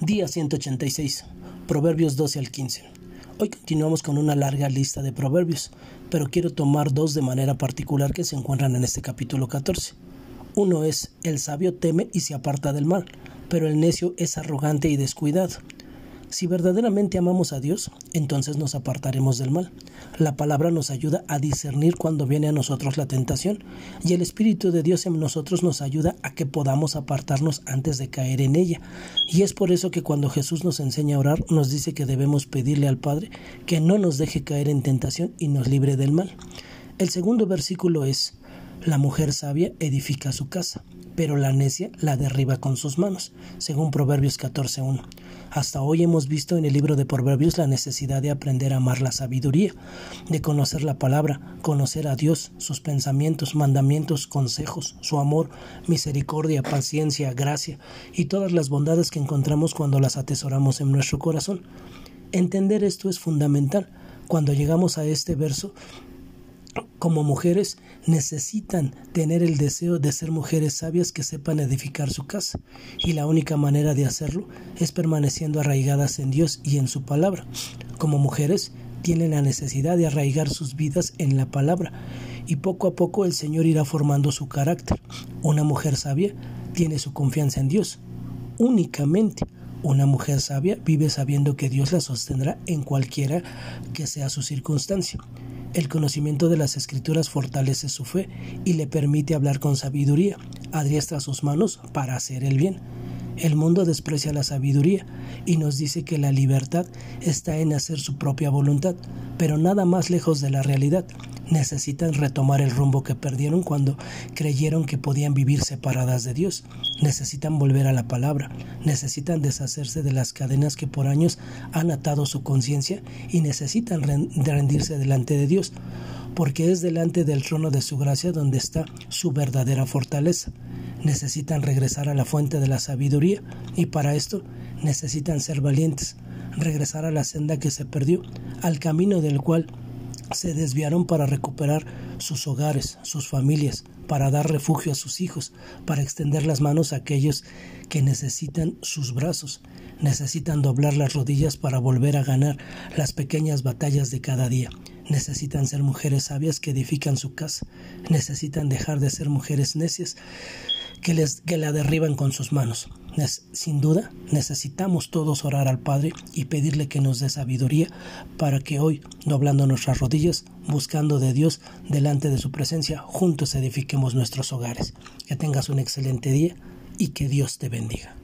Día 186. Proverbios 12 al 15. Hoy continuamos con una larga lista de proverbios, pero quiero tomar dos de manera particular que se encuentran en este capítulo 14. Uno es, el sabio teme y se aparta del mal, pero el necio es arrogante y descuidado. Si verdaderamente amamos a Dios, entonces nos apartaremos del mal. La palabra nos ayuda a discernir cuando viene a nosotros la tentación y el Espíritu de Dios en nosotros nos ayuda a que podamos apartarnos antes de caer en ella. Y es por eso que cuando Jesús nos enseña a orar, nos dice que debemos pedirle al Padre que no nos deje caer en tentación y nos libre del mal. El segundo versículo es, la mujer sabia edifica su casa pero la necia la derriba con sus manos, según Proverbios 14.1. Hasta hoy hemos visto en el libro de Proverbios la necesidad de aprender a amar la sabiduría, de conocer la palabra, conocer a Dios, sus pensamientos, mandamientos, consejos, su amor, misericordia, paciencia, gracia y todas las bondades que encontramos cuando las atesoramos en nuestro corazón. Entender esto es fundamental. Cuando llegamos a este verso, como mujeres necesitan tener el deseo de ser mujeres sabias que sepan edificar su casa y la única manera de hacerlo es permaneciendo arraigadas en Dios y en su palabra. Como mujeres tienen la necesidad de arraigar sus vidas en la palabra y poco a poco el Señor irá formando su carácter. Una mujer sabia tiene su confianza en Dios únicamente. Una mujer sabia vive sabiendo que Dios la sostendrá en cualquiera que sea su circunstancia. El conocimiento de las escrituras fortalece su fe y le permite hablar con sabiduría, adiestra sus manos para hacer el bien. El mundo desprecia la sabiduría y nos dice que la libertad está en hacer su propia voluntad, pero nada más lejos de la realidad necesitan retomar el rumbo que perdieron cuando creyeron que podían vivir separadas de Dios. Necesitan volver a la palabra, necesitan deshacerse de las cadenas que por años han atado su conciencia y necesitan rendirse delante de Dios, porque es delante del trono de su gracia donde está su verdadera fortaleza. Necesitan regresar a la fuente de la sabiduría y para esto necesitan ser valientes, regresar a la senda que se perdió, al camino del cual se desviaron para recuperar sus hogares, sus familias, para dar refugio a sus hijos, para extender las manos a aquellos que necesitan sus brazos, necesitan doblar las rodillas para volver a ganar las pequeñas batallas de cada día. Necesitan ser mujeres sabias que edifican su casa, necesitan dejar de ser mujeres necias que, les, que la derriban con sus manos. Sin duda, necesitamos todos orar al Padre y pedirle que nos dé sabiduría para que hoy, doblando nuestras rodillas, buscando de Dios delante de su presencia, juntos edifiquemos nuestros hogares. Que tengas un excelente día y que Dios te bendiga.